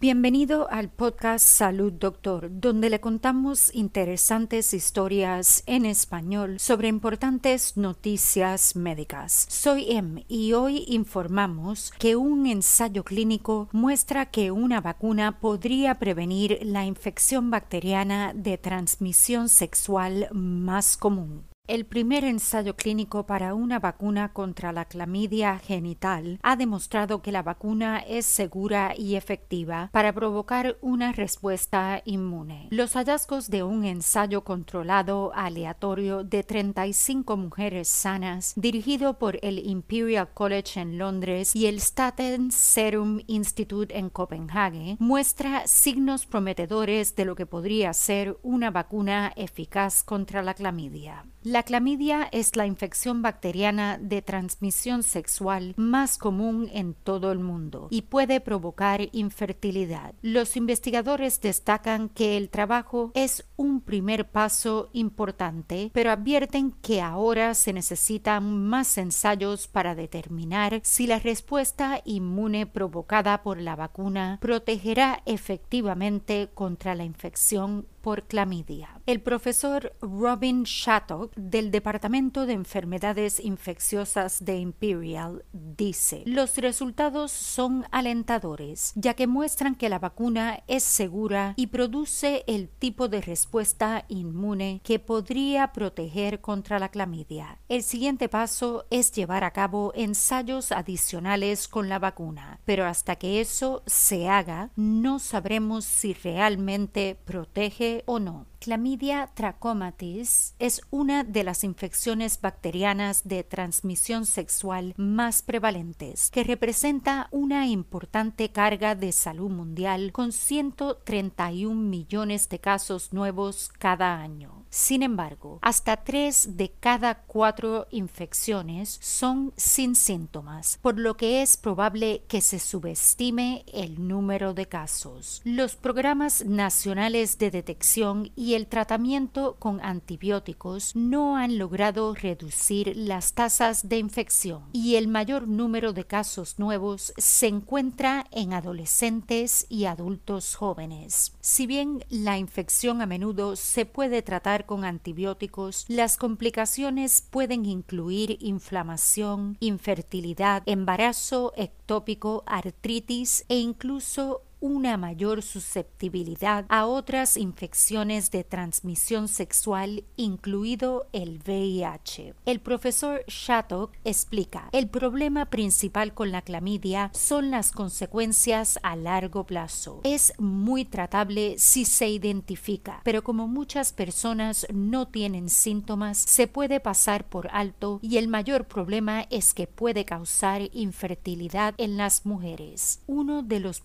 Bienvenido al podcast Salud Doctor, donde le contamos interesantes historias en español sobre importantes noticias médicas. Soy Em y hoy informamos que un ensayo clínico muestra que una vacuna podría prevenir la infección bacteriana de transmisión sexual más común. El primer ensayo clínico para una vacuna contra la clamidia genital ha demostrado que la vacuna es segura y efectiva para provocar una respuesta inmune. Los hallazgos de un ensayo controlado aleatorio de 35 mujeres sanas, dirigido por el Imperial College en Londres y el Staten Serum Institute en Copenhague, muestra signos prometedores de lo que podría ser una vacuna eficaz contra la clamidia. La clamidia es la infección bacteriana de transmisión sexual más común en todo el mundo y puede provocar infertilidad. Los investigadores destacan que el trabajo es un primer paso importante, pero advierten que ahora se necesitan más ensayos para determinar si la respuesta inmune provocada por la vacuna protegerá efectivamente contra la infección por clamidia. El profesor Robin Shattuck del Departamento de Enfermedades Infecciosas de Imperial dice, los resultados son alentadores, ya que muestran que la vacuna es segura y produce el tipo de respuesta inmune que podría proteger contra la clamidia. El siguiente paso es llevar a cabo ensayos adicionales con la vacuna, pero hasta que eso se haga, no sabremos si realmente protege o no. Clamidia trachomatis es una de las infecciones bacterianas de transmisión sexual más prevalentes, que representa una importante carga de salud mundial con 131 millones de casos nuevos cada año. Sin embargo, hasta tres de cada cuatro infecciones son sin síntomas, por lo que es probable que se subestime el número de casos. Los programas nacionales de detección y el tratamiento con antibióticos no han logrado reducir las tasas de infección y el mayor número de casos nuevos se encuentra en adolescentes y adultos jóvenes. Si bien la infección a menudo se puede tratar con antibióticos, las complicaciones pueden incluir inflamación, infertilidad, embarazo ectópico, artritis e incluso una mayor susceptibilidad a otras infecciones de transmisión sexual, incluido el VIH. El profesor Shattuck explica, el problema principal con la clamidia son las consecuencias a largo plazo. Es muy tratable si se identifica, pero como muchas personas no tienen síntomas, se puede pasar por alto y el mayor problema es que puede causar infertilidad en las mujeres. Uno de los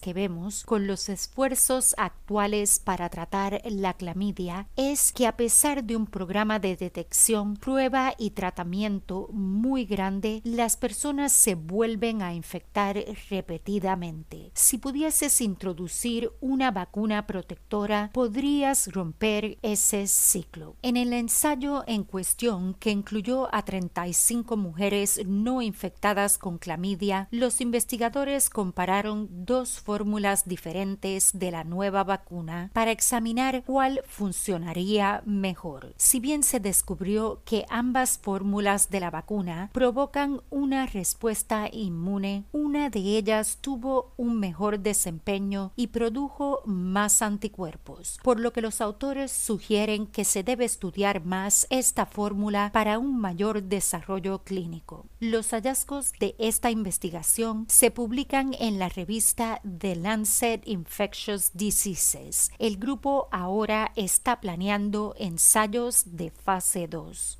que vemos con los esfuerzos actuales para tratar la clamidia es que a pesar de un programa de detección, prueba y tratamiento muy grande, las personas se vuelven a infectar repetidamente. Si pudieses introducir una vacuna protectora, podrías romper ese ciclo. En el ensayo en cuestión, que incluyó a 35 mujeres no infectadas con clamidia, los investigadores compararon dos fórmulas diferentes de la nueva vacuna para examinar cuál funcionaría mejor. Si bien se descubrió que ambas fórmulas de la vacuna provocan una respuesta inmune, una de ellas tuvo un mejor desempeño y produjo más anticuerpos, por lo que los autores sugieren que se debe estudiar más esta fórmula para un mayor desarrollo clínico. Los hallazgos de esta investigación se publican en la revista The Lancet Infectious Diseases. El grupo ahora está planeando ensayos de fase 2.